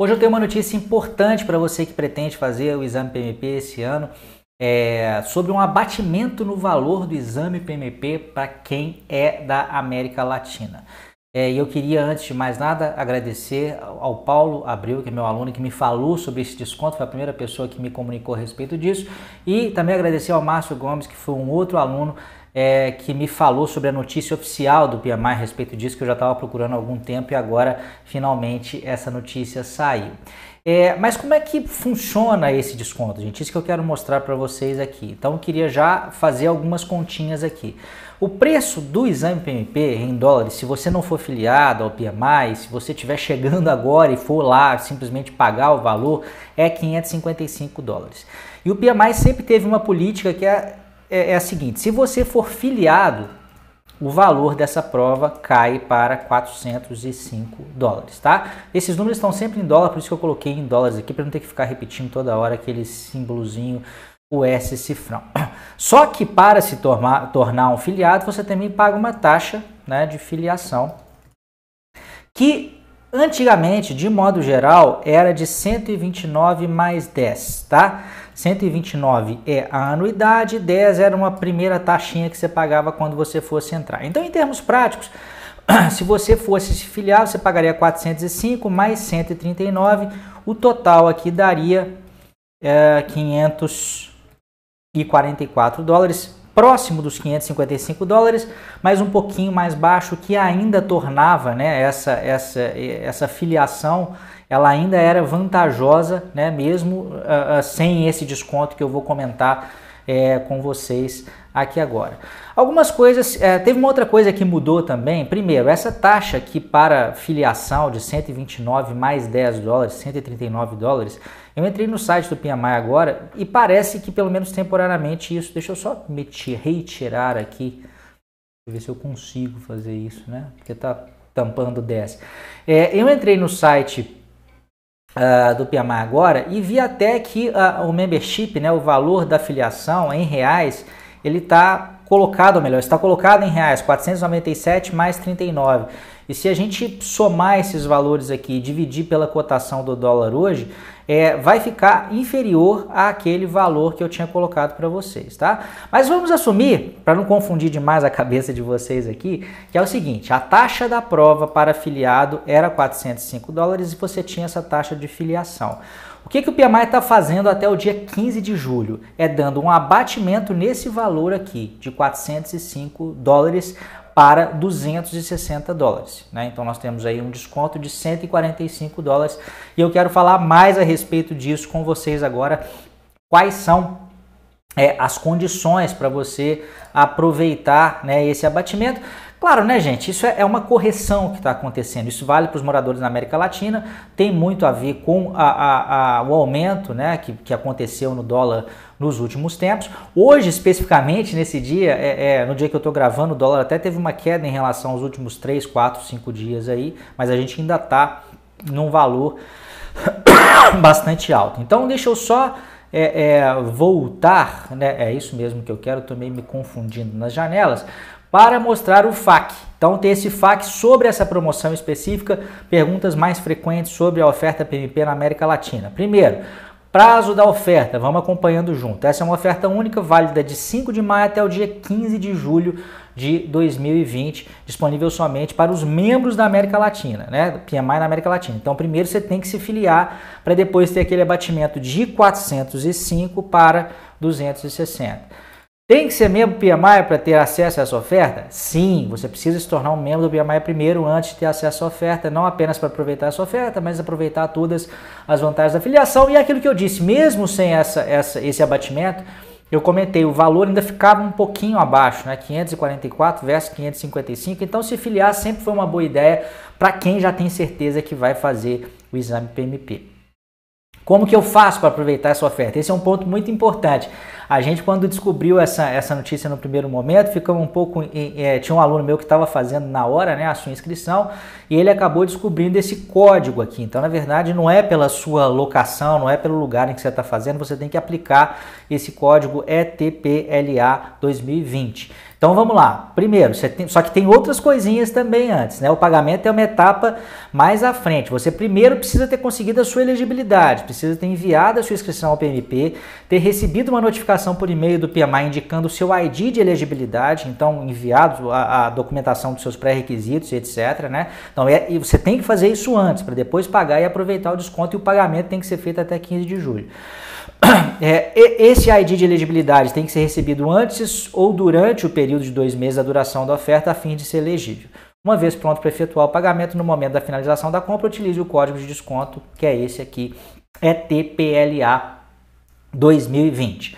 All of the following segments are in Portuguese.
Hoje eu tenho uma notícia importante para você que pretende fazer o exame PMP esse ano, é, sobre um abatimento no valor do exame PMP para quem é da América Latina. É, e eu queria, antes de mais nada, agradecer ao Paulo Abreu, que é meu aluno, que me falou sobre esse desconto, foi a primeira pessoa que me comunicou a respeito disso, e também agradecer ao Márcio Gomes, que foi um outro aluno é, que me falou sobre a notícia oficial do PMI a respeito disso, que eu já estava procurando há algum tempo e agora finalmente essa notícia saiu. É, mas como é que funciona esse desconto, gente? Isso que eu quero mostrar para vocês aqui. Então eu queria já fazer algumas continhas aqui. O preço do exame PMP em dólares, se você não for filiado ao PMI, se você estiver chegando agora e for lá simplesmente pagar o valor, é 555 dólares. E o PMI sempre teve uma política que é é, é a seguinte: se você for filiado, o valor dessa prova cai para 405 dólares, tá? Esses números estão sempre em dólar, por isso que eu coloquei em dólares aqui, para não ter que ficar repetindo toda hora aquele símbolozinho, o S cifrão. Só que para se tornar, tornar um filiado, você também paga uma taxa né, de filiação, que antigamente, de modo geral, era de 129 mais 10, tá? 129 é a anuidade, 10 era uma primeira taxinha que você pagava quando você fosse entrar. Então, em termos práticos, se você fosse se filiar, você pagaria 405 mais 139, o total aqui daria é, 544 dólares, próximo dos 555 dólares, mas um pouquinho mais baixo, que ainda tornava né, essa, essa, essa filiação ela ainda era vantajosa, né, mesmo uh, sem esse desconto que eu vou comentar é, com vocês aqui agora. Algumas coisas, é, teve uma outra coisa que mudou também. Primeiro, essa taxa aqui para filiação de 129 mais 10 dólares, 139 dólares. Eu entrei no site do PMI agora e parece que pelo menos temporariamente isso. Deixa eu só me retirar aqui, ver se eu consigo fazer isso, né? Porque tá tampando 10. É, eu entrei no site Uh, do PMI agora e vi até que uh, o membership, né, o valor da filiação em reais, ele está colocado, ou melhor, está colocado em reais, 497 mais 39. E se a gente somar esses valores aqui e dividir pela cotação do dólar hoje, é, vai ficar inferior àquele valor que eu tinha colocado para vocês, tá? Mas vamos assumir, para não confundir demais a cabeça de vocês aqui, que é o seguinte, a taxa da prova para afiliado era 405 dólares e você tinha essa taxa de filiação. O que, que o PMI está fazendo até o dia 15 de julho? É dando um abatimento nesse valor aqui de 405 dólares para 260 dólares. Né? Então nós temos aí um desconto de 145 dólares e eu quero falar mais a respeito disso com vocês agora. Quais são é, as condições para você aproveitar né, esse abatimento? Claro, né, gente? Isso é, é uma correção que está acontecendo. Isso vale para os moradores na América Latina, tem muito a ver com a, a, a, o aumento né, que, que aconteceu no dólar nos últimos tempos. Hoje, especificamente, nesse dia, é, é no dia que eu estou gravando, o dólar até teve uma queda em relação aos últimos 3, 4, 5 dias aí, mas a gente ainda está num valor bastante alto. Então, deixa eu só é, é, voltar, né? É isso mesmo que eu quero, também me confundindo nas janelas, para mostrar o FAQ. Então tem esse FAQ sobre essa promoção específica, perguntas mais frequentes sobre a oferta PMP na América Latina. Primeiro, prazo da oferta, vamos acompanhando junto. Essa é uma oferta única, válida de 5 de maio até o dia 15 de julho de 2020, disponível somente para os membros da América Latina, né? PMI na América Latina. Então, primeiro você tem que se filiar para depois ter aquele abatimento de 405 para 260. Tem que ser membro do PMI para ter acesso a essa oferta? Sim, você precisa se tornar um membro do PMI primeiro antes de ter acesso à oferta, não apenas para aproveitar essa oferta, mas aproveitar todas as vantagens da filiação. E aquilo que eu disse, mesmo sem essa, essa, esse abatimento, eu comentei, o valor ainda ficava um pouquinho abaixo, né? 544 versus 555. Então, se filiar sempre foi uma boa ideia para quem já tem certeza que vai fazer o exame PMP. Como que eu faço para aproveitar essa oferta? Esse é um ponto muito importante. A gente, quando descobriu essa, essa notícia no primeiro momento, ficamos um pouco. É, tinha um aluno meu que estava fazendo na hora né, a sua inscrição e ele acabou descobrindo esse código aqui. Então, na verdade, não é pela sua locação, não é pelo lugar em que você está fazendo, você tem que aplicar esse código ETPLA 2020. Então vamos lá. Primeiro, tem, só que tem outras coisinhas também antes, né? O pagamento é uma etapa mais à frente. Você primeiro precisa ter conseguido a sua elegibilidade, precisa ter enviado a sua inscrição ao PMP, ter recebido uma notificação por e-mail do PMI indicando o seu ID de elegibilidade, então enviado a, a documentação dos seus pré-requisitos, etc. Né? Então é, e você tem que fazer isso antes, para depois pagar e aproveitar o desconto, e o pagamento tem que ser feito até 15 de julho. É, esse ID de elegibilidade tem que ser recebido antes ou durante o período de dois meses da duração da oferta a fim de ser elegível. Uma vez pronto para efetuar o pagamento, no momento da finalização da compra, utilize o código de desconto, que é esse aqui, ETPLA 2020.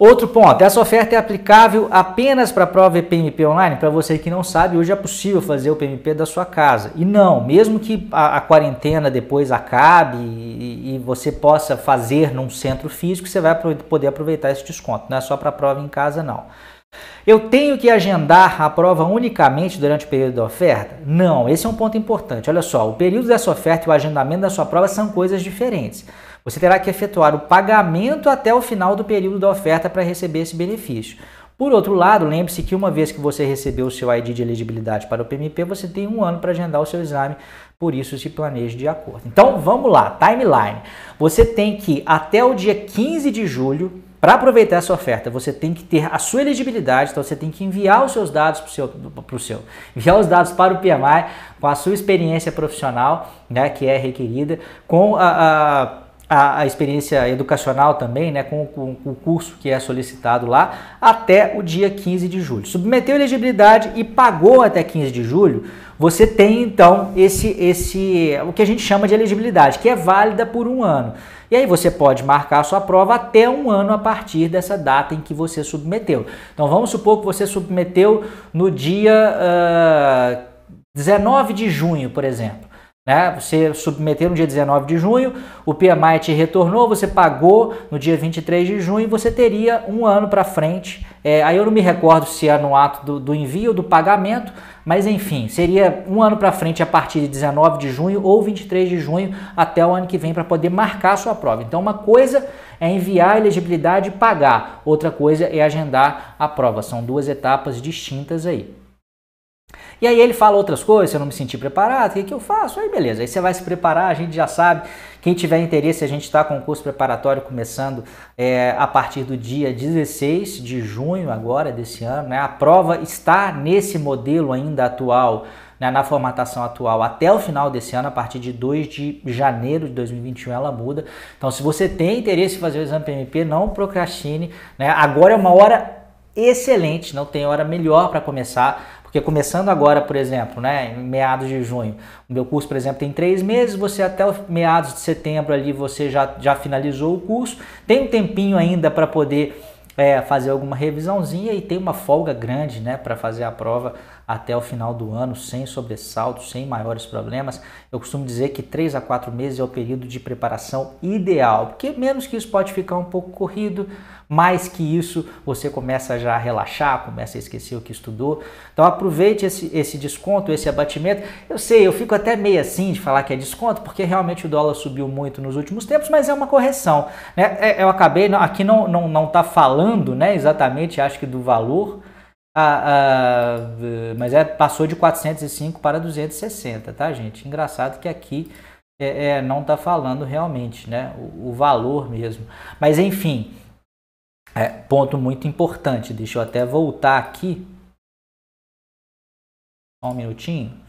Outro ponto, essa oferta é aplicável apenas para a prova e PMP online? Para você que não sabe, hoje é possível fazer o PMP da sua casa. E não, mesmo que a, a quarentena depois acabe e, e, você possa fazer num centro físico, você vai poder aproveitar esse desconto. Não é só para a prova em casa, não. Eu tenho que agendar a prova unicamente durante o período da oferta? Não, esse é um ponto importante. Olha só, o período dessa oferta e o agendamento da sua prova são coisas diferentes. Você terá que efetuar o pagamento até o final do período da oferta para receber esse benefício. Por outro lado, lembre-se que uma vez que você recebeu o seu ID de elegibilidade para o PMP, você tem um ano para agendar o seu exame, por isso se planeje de acordo. Então vamos lá, timeline. Você tem que até o dia 15 de julho, para aproveitar essa oferta, você tem que ter a sua elegibilidade, então você tem que enviar os seus dados para o seu, pro seu, enviar os dados para o PMI com a sua experiência profissional, né, que é requerida, com a, a a, experiência educacional também, né, com, com, com, o curso que é solicitado lá, até o dia 15 de julho. Submeteu a elegibilidade e pagou até 15 de julho, você tem então esse, esse o que a gente chama de elegibilidade, que é válida por um ano. E aí você pode marcar a sua prova até um ano a partir dessa data em que você submeteu. Então vamos supor que você submeteu no dia uh, 19 de junho, por exemplo. Né? Você submeteu no dia 19 de junho, o PMI te retornou, você pagou no dia 23 de junho, você teria um ano para frente. É, aí eu não me recordo se é no ato do, do envio ou do pagamento, mas enfim, seria um ano para frente a partir de 19 de junho ou 23 de junho até o ano que vem para poder marcar a sua prova. Então, uma coisa é enviar a elegibilidade e pagar, outra coisa é agendar a prova. São duas etapas distintas aí. E aí ele fala outras coisas, se eu não me sentir preparado, o que, que eu faço? Aí beleza, aí você vai se preparar, a gente já sabe. Quem tiver interesse, a gente está com o curso preparatório começando é, a partir do dia 16 de junho agora desse ano. Né? A prova está nesse modelo ainda atual, né, na formatação atual até o final desse ano, a partir de 2 de janeiro de 2021 ela muda. Então se você tem interesse em fazer o exame PMP, não procrastine. Né? Agora é uma hora excelente, não tem hora melhor para começar porque começando agora, por exemplo, né, em meados de junho, o meu curso, por exemplo, tem três meses, você até meados de setembro ali você já, já finalizou o curso, tem um tempinho ainda para poder é, fazer alguma revisãozinha e tem uma folga grande né, para fazer a prova até o final do ano, sem sobressaltos, sem maiores problemas. Eu costumo dizer que 3 a 4 meses é o período de preparação ideal, porque menos que isso pode ficar um pouco corrido, mais que isso você começa já a relaxar, começa a esquecer o que estudou. Então aproveite esse, esse desconto, esse abatimento. Eu sei, eu fico até meio assim de falar que é desconto, porque realmente o dólar subiu muito nos últimos tempos, mas é uma correção. Né? É, eu acabei, aqui não está não, não tá falando né, exatamente, acho que do valor, ah, ah, mas é, passou de 405 para 260, tá, gente? Engraçado que aqui é, é não está falando realmente, né? O, o, valor mesmo. Mas enfim, é, ponto muito importante. Deixa eu até voltar aqui. Um minutinho.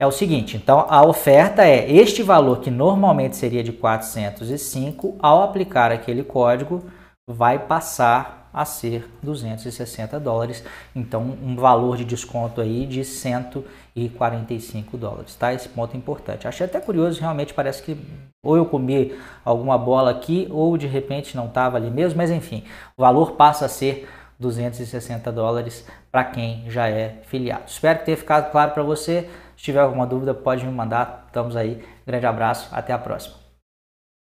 É o seguinte, então a oferta é este valor que normalmente seria de 405, ao aplicar aquele código, vai passar a ser 260 dólares. Então, um valor de desconto aí de 145 dólares, tá? Esse ponto é importante. Achei até curioso, realmente parece que ou eu comi alguma bola aqui ou de repente não estava ali mesmo, mas enfim, o valor passa a ser 260 dólares para quem já é filiado. Espero que tenha ficado claro para você. Se tiver alguma dúvida, pode me mandar. Estamos aí. Grande abraço, até a próxima.